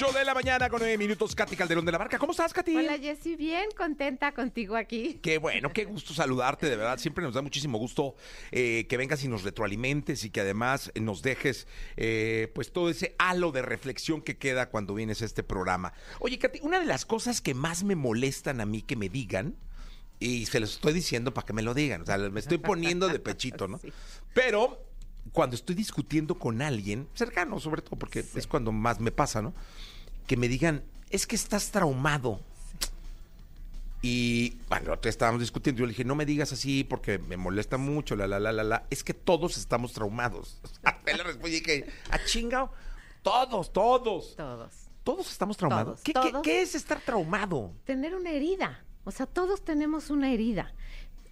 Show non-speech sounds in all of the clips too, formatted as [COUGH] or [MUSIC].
8 de la mañana con 9 minutos, Katy Calderón de la Barca. ¿Cómo estás, Katy? Hola Jessy, bien contenta contigo aquí. Qué bueno, qué gusto saludarte, de verdad. Siempre nos da muchísimo gusto eh, que vengas y nos retroalimentes y que además nos dejes eh, pues todo ese halo de reflexión que queda cuando vienes a este programa. Oye, Katy, una de las cosas que más me molestan a mí que me digan, y se los estoy diciendo para que me lo digan, o sea, me estoy poniendo de pechito, ¿no? [LAUGHS] Sí. Pero cuando estoy discutiendo con alguien, cercano sobre todo, porque es cuando más me pasa, ¿no? Que me digan, es que estás traumado. Y bueno, estábamos discutiendo. Yo le dije, no me digas así porque me molesta mucho, la, la, la, la, la. Es que todos estamos traumados. [LAUGHS] Le respondí dije, a chingao, todos, todos. Todos. Todos estamos traumados. Todos, ¿Qué, qué- todos. qué es estar traumado? Tener una herida. O sea, todos tenemos una herida.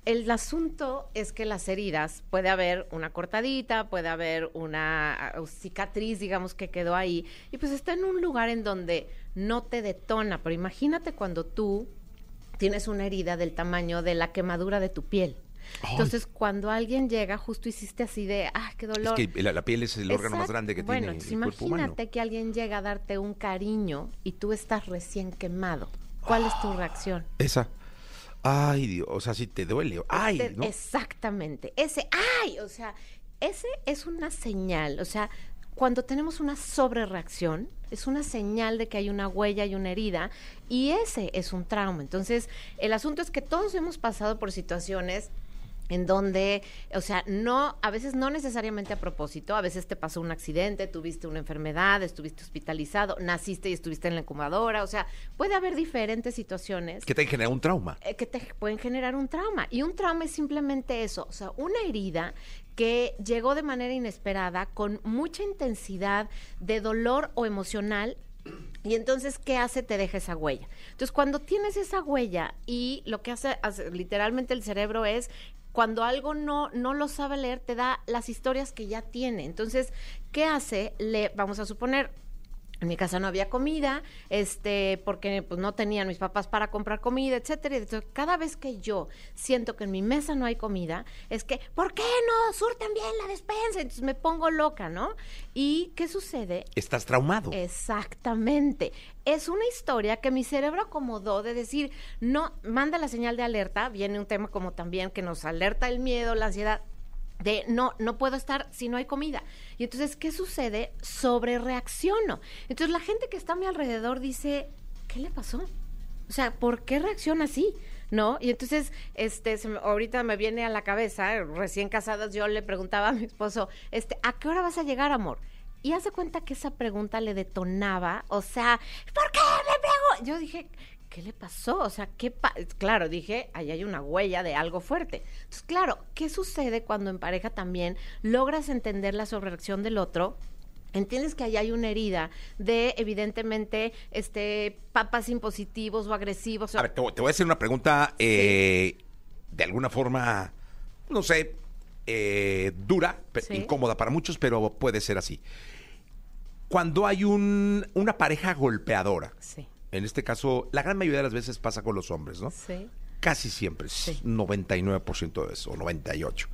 El asunto es que las heridas, puede haber una cortadita, puede haber una ah, cicatriz, digamos, que quedó ahí, y pues está en un lugar en donde no te detona. Pero imagínate cuando tú tienes una herida del tamaño de la quemadura de tu piel. Ay. Entonces, cuando alguien llega, justo hiciste así de, ah, qué dolor. Es que la, la piel es el órgano más grande que bueno, tiene el cuerpo humano. imagínate que alguien llega a darte un cariño y tú estás recién quemado. ¿Cuál es tu reacción? Esa. Ay, Dios, o sea, si te duele. Ay, ¿no? Exactamente. Ese, ay, o sea, ese es una señal. O sea, cuando tenemos una sobrereacción, es una señal de que hay una huella y una herida, y ese es un trauma. Entonces, el asunto es que todos hemos pasado por situaciones en donde, o sea, no, a veces no necesariamente a propósito, a veces te pasó un accidente, tuviste una enfermedad, estuviste hospitalizado, naciste y estuviste en la incubadora, o sea, puede haber diferentes situaciones Que te genera un trauma. eh, que te pueden generar un trauma. Y un trauma es simplemente eso, o sea, una herida que llegó de manera inesperada, con mucha intensidad de dolor o emocional. Y entonces, ¿qué hace? Te deja esa huella. Entonces, cuando tienes esa huella y lo que hace, hace literalmente el cerebro es, cuando algo no, no lo sabe leer, te da las historias que ya tiene. Entonces, ¿qué hace? Le, vamos a suponer, en mi casa no había comida, este, porque pues no tenían mis papás para comprar comida, etcétera. Y entonces, cada vez que yo siento que en mi mesa no hay comida, es que, ¿por qué no surten bien la despensa? Entonces me pongo loca, ¿no? ¿Y qué sucede? Estás traumado. Exactamente. Es una historia que mi cerebro acomodó de decir, no, manda la señal de alerta, viene un tema como también que nos alerta el miedo, la ansiedad, de no, no puedo estar si no hay comida. Y entonces, ¿qué sucede? Sobre reacciono. Entonces la gente que está a mi alrededor dice, ¿qué le pasó? O sea, ¿por qué reacciona así? ¿No? Y entonces, este, me- ahorita me viene a la cabeza, recién casadas, yo le preguntaba a mi esposo, este, ¿a qué hora vas a llegar, amor? Y hace cuenta que esa pregunta le detonaba, o sea, ¿por qué me pregunto? Yo dije, ¿qué le pasó? O sea, ¿qué pa Claro, dije, ahí hay una huella de algo fuerte. Entonces, claro, ¿qué sucede cuando en pareja también logras entender la sobrereacción del otro? Entiendes que ahí hay una herida de, evidentemente, este, papas impositivos o agresivos. A ver, te, voy- a hacer una pregunta eh, de alguna forma, no sé, eh, dura, Sí. incómoda para muchos, pero puede ser así. Cuando hay un, una pareja golpeadora, Sí, en este caso, la gran mayoría de las veces pasa con los hombres, ¿no? sí. Casi siempre, Sí. 99% de eso, o 98%.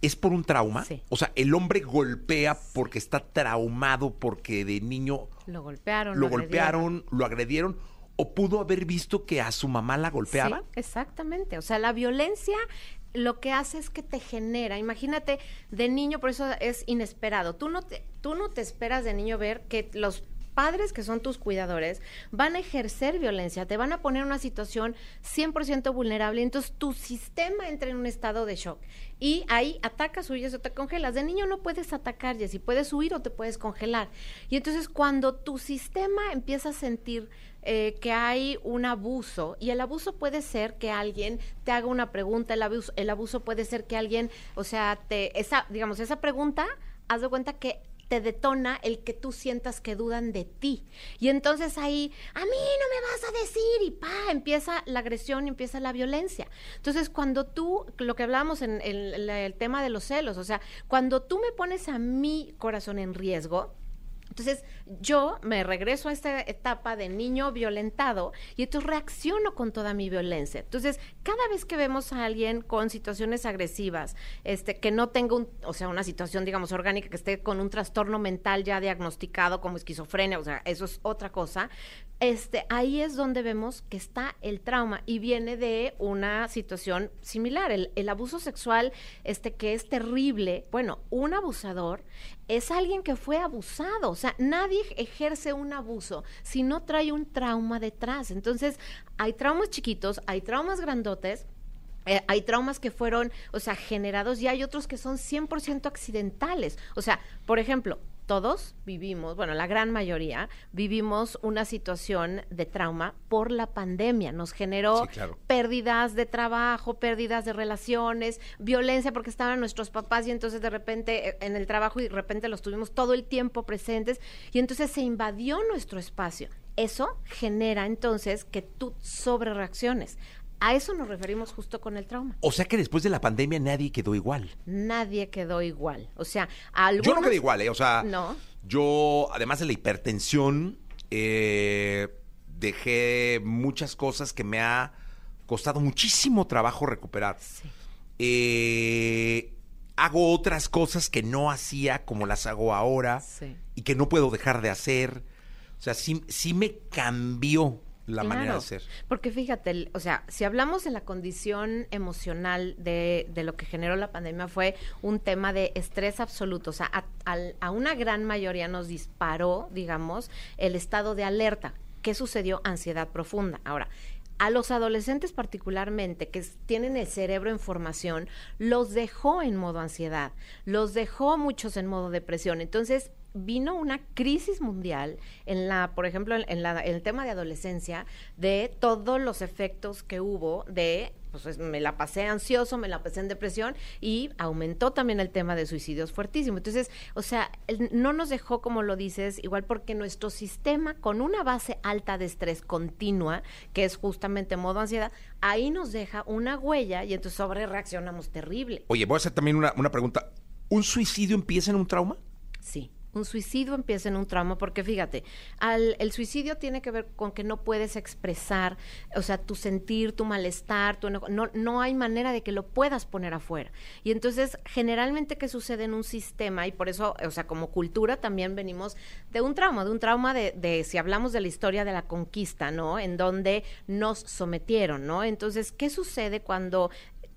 ¿Es por un trauma? Sí. O sea, el hombre golpea porque está traumado, porque de niño Lo golpearon. lo agredieron. golpearon, lo agredieron, o pudo haber visto que a su mamá la golpeaban. Sí, exactamente. O sea, la violencia lo que hace es que te genera, imagínate, de niño, por eso es inesperado. Tú no te, tú no te esperas de niño ver que los padres que son tus cuidadores van a ejercer violencia, te van a poner en una situación 100% vulnerable, entonces tu sistema entra en un estado de shock y ahí atacas, huyes o te congelas. De niño no puedes atacar, Jessy, puedes huir o te puedes congelar. Y entonces cuando tu sistema empieza a sentir eh, que hay un abuso y el abuso puede ser que alguien te haga una pregunta, el abuso, el abuso puede ser que alguien, o sea, te, esa, digamos, esa pregunta, haz de cuenta que te detona el que tú sientas que dudan de ti. Y entonces ahí, a mí no me vas a decir, y pa, empieza la agresión y empieza la violencia. Entonces, cuando tú, lo que hablábamos en el, el tema de los celos, o sea, cuando tú me pones a mi corazón en riesgo, Entonces, yo me regreso a esta etapa de niño violentado y entonces reacciono con toda mi violencia. Entonces, cada vez que vemos a alguien con situaciones agresivas, este, que no tenga un, o sea, una situación, digamos, orgánica, que esté con un trastorno mental ya diagnosticado como esquizofrenia, o sea, eso es otra cosa, este, ahí es donde vemos que está el trauma y viene de una situación similar. El, el, abuso sexual, este, que es terrible. Bueno, un abusador es alguien que fue abusado. Sea, nadie ejerce un abuso si no trae un trauma detrás. Entonces, hay traumas chiquitos, hay traumas grandotes. Eh, hay traumas que fueron, o sea, generados y hay otros que son 100% accidentales. O sea, por ejemplo, todos vivimos, bueno, la gran mayoría vivimos una situación de trauma por la pandemia. Nos generó pérdidas de trabajo, pérdidas de relaciones, violencia porque estaban nuestros papás y entonces de repente eh, en el trabajo y de repente los tuvimos todo el tiempo presentes y entonces se invadió nuestro espacio. Eso genera entonces que tú sobre reacciones. A eso nos referimos justo con el trauma. O sea que después de la pandemia nadie quedó igual. Nadie quedó igual. O sea, algunos... Yo no quedé igual, ¿eh? O sea, no. yo, además de la hipertensión, eh, dejé muchas cosas que me ha costado muchísimo trabajo recuperar. Sí. Eh, hago otras cosas que no hacía como las hago ahora sí. y que no puedo dejar de hacer. O sea, sí, sí me cambió la manera de ser. Porque fíjate, o sea, si hablamos de la condición emocional de, de, lo que generó la pandemia, fue un tema de estrés absoluto. O sea, a, a, una gran mayoría nos disparó, digamos, el estado de alerta. ¿Qué sucedió? Ansiedad profunda. Ahora, a los adolescentes particularmente que tienen el cerebro en formación, los dejó en modo ansiedad, los dejó muchos en modo depresión. Entonces, vino una crisis mundial en la, por ejemplo, en, la, en el tema de adolescencia, de todos los efectos que hubo de pues me la pasé ansioso, me la pasé en depresión y aumentó también el tema de suicidios fuertísimo. Entonces, o sea, no nos dejó, como lo dices, igual porque nuestro sistema con una base alta de estrés continua, que es justamente modo ansiedad, ahí nos deja una huella y entonces sobre reaccionamos terrible. Oye, voy a hacer también una, una pregunta. ¿Un suicidio empieza en un trauma? Sí un suicidio empieza en un trauma, porque fíjate, al, el suicidio tiene que ver con que no puedes expresar, o sea, tu sentir, tu malestar, tu no, no hay manera de que lo puedas poner afuera. Y entonces, generalmente, ¿qué sucede en un sistema? Y por eso, o sea, como cultura también venimos de un trauma, de un trauma de, de si hablamos de la historia de la conquista, ¿no? En donde nos sometieron, ¿no? Entonces, ¿qué sucede cuando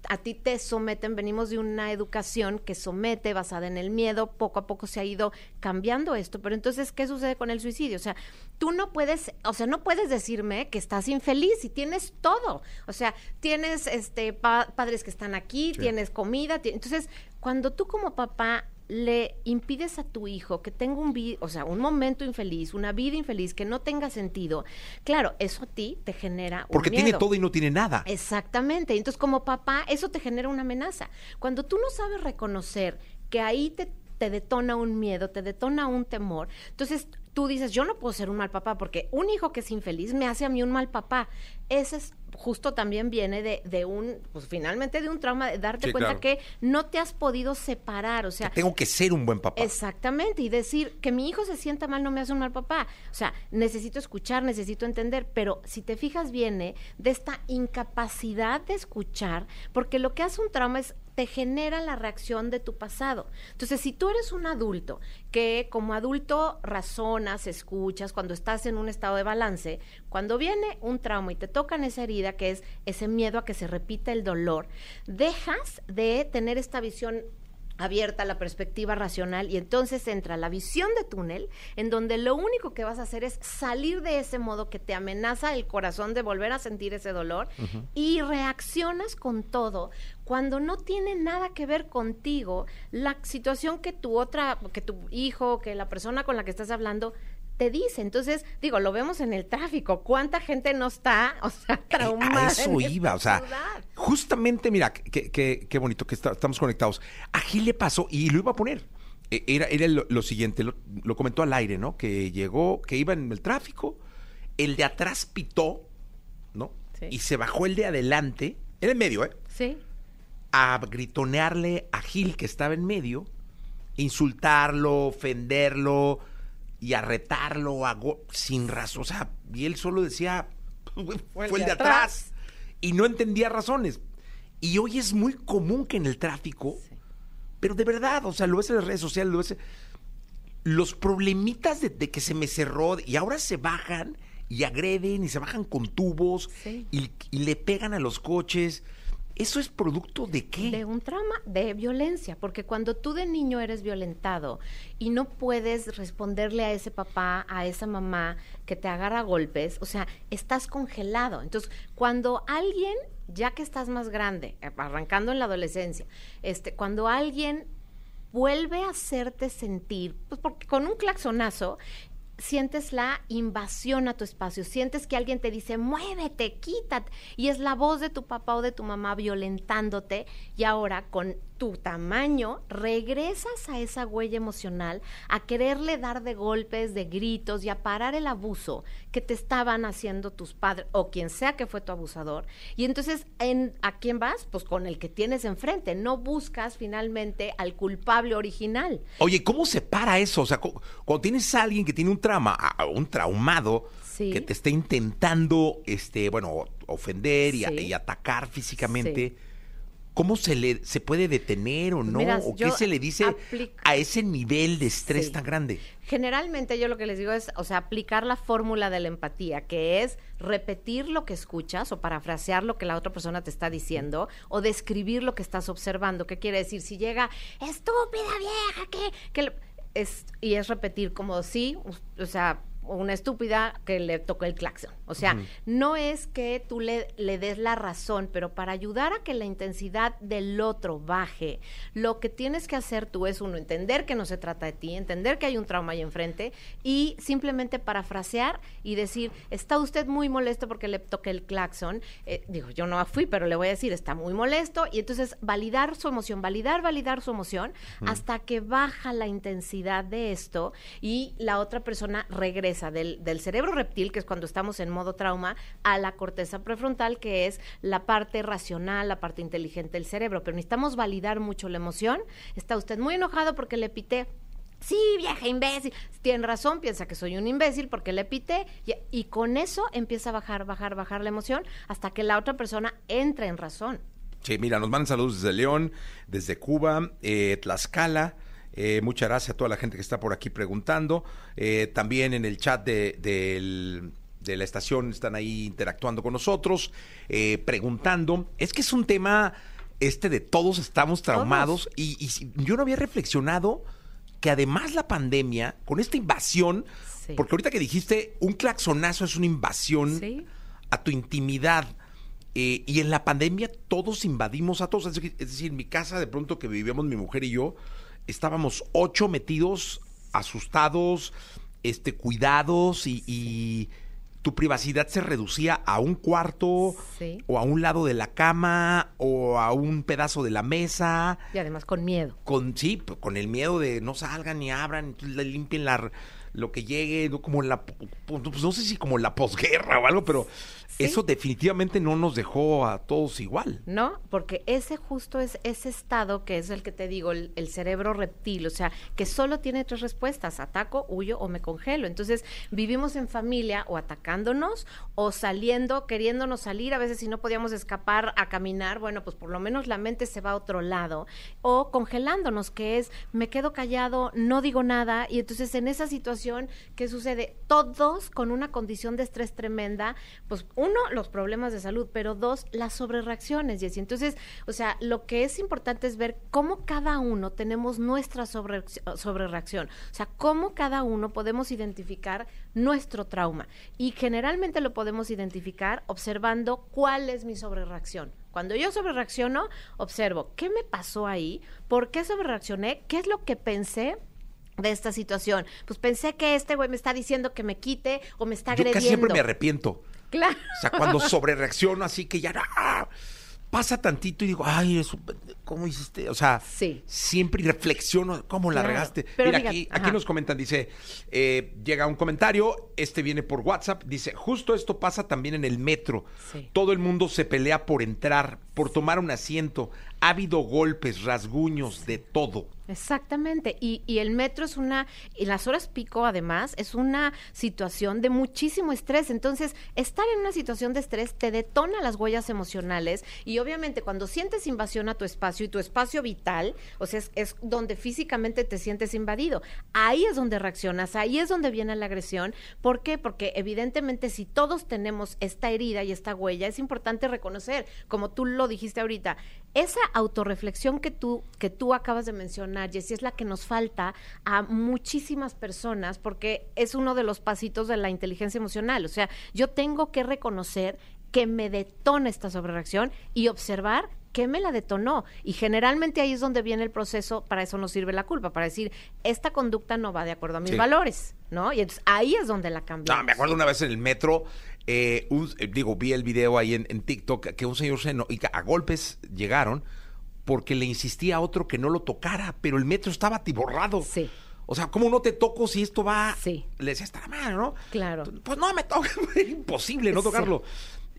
a ti te someten, venimos de una educación que somete basada en el miedo, poco a poco se ha ido cambiando esto, pero entonces, ¿qué sucede con el suicidio? O sea, tú no puedes, o sea, no puedes decirme que estás infeliz y tienes todo, o sea, tienes este padres que están aquí, tienes comida, entonces, cuando tú como papá le impides a tu hijo que tenga un, o sea, un momento infeliz, una vida infeliz que no tenga sentido, claro, eso a ti te genera un Porque tiene todo y no tiene nada. Exactamente. Entonces, como papá, eso te genera una amenaza. Cuando tú no sabes reconocer que ahí te, te detona un miedo, te detona un temor, entonces tú dices, yo no puedo ser un mal papá porque un hijo que es infeliz me hace a mí un mal papá. Ese es justo también viene de, de, un, pues finalmente de un trauma, de darte cuenta que no te has podido separar, o sea... tengo que ser un buen papá. Exactamente, y decir que mi hijo se sienta mal no me hace un mal papá. O sea, necesito escuchar, necesito entender, pero si te fijas viene de esta incapacidad de escuchar, porque lo que hace un trauma es te genera la reacción de tu pasado. Entonces, si tú eres un adulto que como adulto razonas, escuchas, cuando estás en un estado de balance, cuando viene un trauma y te tocan esa herida, que es ese miedo a que se repita el dolor, dejas de tener esta visión abierta la perspectiva racional y entonces entra la visión de túnel en donde lo único que vas a hacer es salir de ese modo que te amenaza el corazón de volver a sentir ese dolor y reaccionas con todo cuando no tiene nada que ver contigo la situación que tu otra que tu hijo que la persona con la que estás hablando te dice. Entonces, digo, lo vemos en el tráfico. ¿Cuánta gente no está, o sea, traumada? A eso iba, o sea, justamente, mira, qué bonito que estamos conectados. A Gil le pasó, y lo iba a poner, e, era, era lo, siguiente, lo, comentó al aire, ¿no? Que llegó, que iba en el tráfico, el de atrás pitó, ¿no? Y se bajó el de adelante, en el medio, ¿eh? Sí. A gritonearle a Gil, que estaba en medio, insultarlo, ofenderlo, y a retarlo a go- sin razón. O sea, y él solo decía, fue, el de atrás. atrás. Y no entendía razones. Y hoy es muy común que en el tráfico, pero de verdad, o sea, lo ves en las redes sociales, lo ves. Los problemitas de, de que se me cerró y ahora se bajan y agreden y se bajan con tubos Sí. y, y le pegan a los coches. ¿Eso es producto de qué? De un trauma de violencia, porque cuando tú de niño eres violentado y no puedes responderle a ese papá, a esa mamá que te agarra golpes, o sea, estás congelado. Entonces, cuando alguien, ya que estás más grande, eh, arrancando en la adolescencia, este, cuando alguien vuelve a hacerte sentir, pues porque con un claxonazo sientes la invasión a tu espacio, sientes que alguien te dice, muévete, quítate, y es la voz de tu papá o de tu mamá violentándote, y ahora con tu tamaño regresas a esa huella emocional, a quererle dar de golpes, de gritos y a parar el abuso que te estaban haciendo tus padres o quien sea que fue tu abusador. Y entonces, ¿en, ¿a quién vas? Pues con el que tienes enfrente, no buscas finalmente al culpable original. Oye, ¿cómo se para eso? O sea, cu- cuando tienes a alguien que tiene un trauma, un traumado, Sí. que te está intentando, este, bueno, ofender y, a- Sí. y atacar físicamente, ¿cómo se le se puede detener o no? Mira, ¿O qué se le dice a ese nivel de estrés Sí. tan grande? Generalmente yo lo que les digo es, o sea, aplicar la fórmula de la empatía, que es repetir lo que escuchas o parafrasear lo que la otra persona te está diciendo o describir lo que estás observando. ¿Qué quiere decir? Si llega, estúpida vieja, que, que le-", es y es repetir como sí, o sea, una estúpida que le tocó el claxon. O sea, no es que tú le, le des la razón, pero para ayudar a que la intensidad del otro baje, lo que tienes que hacer tú es, uno, entender que no se trata de ti, entender que hay un trauma ahí enfrente y simplemente parafrasear y decir, está usted muy molesto porque le toqué el claxon. Eh, digo, yo no fui, pero le voy a decir, está muy molesto. Y entonces validar su emoción, validar, validar su emoción hasta que baja la intensidad de esto y la otra persona regresa del, cerebro reptil, que es cuando estamos en modo trauma, a la corteza prefrontal, que es la parte racional, la parte inteligente del cerebro. Pero necesitamos validar mucho la emoción. Está usted muy enojado porque le pité. Sí, vieja imbécil. Tiene razón, piensa que soy un imbécil porque le pité. Y, con eso empieza a bajar, bajar, bajar la emoción hasta que la otra persona entre en razón. Sí, mira, nos mandan saludos desde León, desde Cuba, eh, Tlaxcala. Eh, muchas gracias a toda la gente que está por aquí preguntando. Eh, también en el chat de, de la estación están ahí interactuando con nosotros, eh, preguntando. Es que es un tema este de todos estamos traumados y, y yo no había reflexionado que además la pandemia, con esta invasión, Sí. porque ahorita que dijiste, un claxonazo es una invasión Sí. a tu intimidad. Eh, y en la pandemia todos invadimos a todos. Es decir, en mi casa, de pronto que vivíamos mi mujer y yo, estábamos ocho metidos, asustados, este, cuidados y, y tu privacidad se reducía a un cuarto Sí. o a un lado de la cama o a un pedazo de la mesa Y además con miedo. con sí, con el miedo de no salgan ni abran, limpien la, lo que llegue, no como la pues no sé si como la posguerra o algo, pero eso definitivamente no nos dejó a todos igual. ¿no? Porque ese justo es ese estado que es el que te digo, el, el cerebro reptil, o sea, que solo tiene tres respuestas, ataco, huyo o me congelo. Entonces, vivimos en familia o atacándonos o saliendo, queriéndonos salir, a veces si no podíamos escapar a caminar, bueno, pues por lo menos la mente se va a otro lado, o congelándonos, que es, me quedo callado, no digo nada, y entonces en esa situación, ¿qué sucede? Todos con una condición de estrés tremenda, pues uno, los problemas de salud, pero dos, las sobrereacciones, y así. Entonces, o sea, lo que es importante es ver cómo cada uno tenemos nuestra sobre, sobrereacción, o sea, cómo cada uno podemos identificar nuestro trauma. Y generalmente lo podemos identificar observando cuál es mi sobrereacción. Cuando yo sobrereacciono, observo qué me pasó ahí, por qué sobrereaccioné, qué es lo que pensé de esta situación. Pues pensé que este güey me está diciendo que me quite o me está Yo agrediendo. casi siempre me arrepiento. Claro. O sea, cuando sobrereacciono así que ya ¡ah! pasa tantito y digo, ay, eso, ¿cómo hiciste? O sea, Sí. siempre reflexiono cómo la Claro. regaste. Pero Mira, fíjate, aquí, aquí nos comentan, dice, eh, llega un comentario, este viene por WhatsApp, dice, justo esto pasa también en el metro. Sí. Todo el mundo se pelea por entrar, por tomar un asiento. Ha habido golpes, rasguños, de todo. Exactamente, y, y, el metro es una, y las horas pico además, es una situación de muchísimo estrés, entonces estar en una situación de estrés te detona las huellas emocionales y obviamente cuando sientes invasión a tu espacio y tu espacio vital, o sea, es, es donde físicamente te sientes invadido, ahí es donde reaccionas, ahí es donde viene la agresión, ¿por qué? Porque evidentemente si todos tenemos esta herida y esta huella, es importante reconocer, como tú lo dijiste ahorita, esa autorreflexión que tú, que tú acabas de mencionar, Jessy, es la que nos falta a muchísimas personas porque es uno de los pasitos de la inteligencia emocional. O sea, yo tengo que reconocer que me detona esta sobrereacción y observar qué me la detonó. Y generalmente ahí es donde viene el proceso, para eso nos sirve la culpa, para decir, esta conducta no va de acuerdo a mis Sí. valores, ¿no? Y entonces ahí es donde la cambiamos. No, me acuerdo una vez en el metro, eh, un- eh, digo, vi el video ahí en, en TikTok, que un señor se eno- y que a golpes llegaron porque le insistía a otro que no lo tocara, pero el metro estaba atiborrado. Sí. O sea, ¿cómo no te toco si esto va? Sí. Le decía, está la mano, ¿no? Claro. Pues no me toca, [LAUGHS] era imposible no Sí.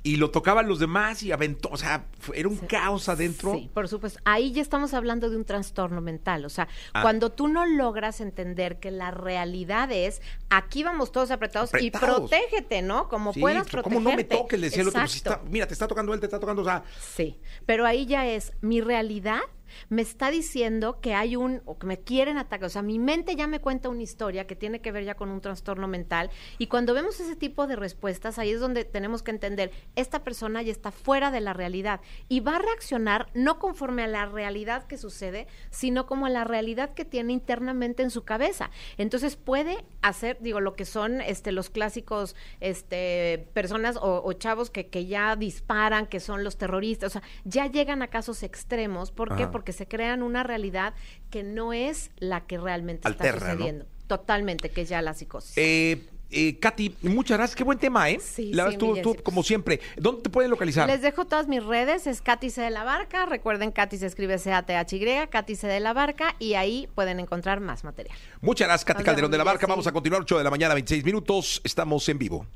Y lo tocaban los demás y aventó, o sea, era un caos adentro. Sí, por supuesto. Ahí ya estamos hablando de un trastorno mental. O sea, Ah. cuando tú no logras entender que la realidad es, aquí vamos todos apretados, y protégete, ¿no? Como Sí, puedas protegerte. ¿Cómo no me toques? Le decía el otro, pues, si Exacto. está- mira, te está tocando él, te está tocando, o sea, Sí, pero ahí ya es, mi realidad me está diciendo que hay un, o que me quieren atacar, o sea, mi mente ya me cuenta una historia que tiene que ver ya con un trastorno mental, y cuando vemos ese tipo de respuestas, ahí es donde tenemos que entender, esta persona ya está fuera de la realidad, y va a reaccionar no conforme a la realidad que sucede, sino como a la realidad que tiene internamente en su cabeza. Entonces puede hacer, digo, lo que son este los clásicos este personas o, o chavos que, que ya disparan, que son los terroristas, o sea, ya llegan a casos extremos. ¿Por qué? Ajá. Porque se crean una realidad que no es la que realmente Alterna, está ¿no? sucediendo. Totalmente, que es ya la psicosis. Eh, eh, Katy, muchas gracias. Qué buen tema, ¿eh? Sí, La sí, tú, tú, como siempre. ¿Dónde te pueden localizar? Les dejo todas mis redes, es Katy C de la Barca, recuerden Katy se escribe C-A-T-H-Y, Katy C de la Barca, y ahí pueden encontrar más material. Muchas gracias, Katy Calderón de la Barca. Vamos a continuar 8 de la mañana, 26 minutos. Estamos en vivo.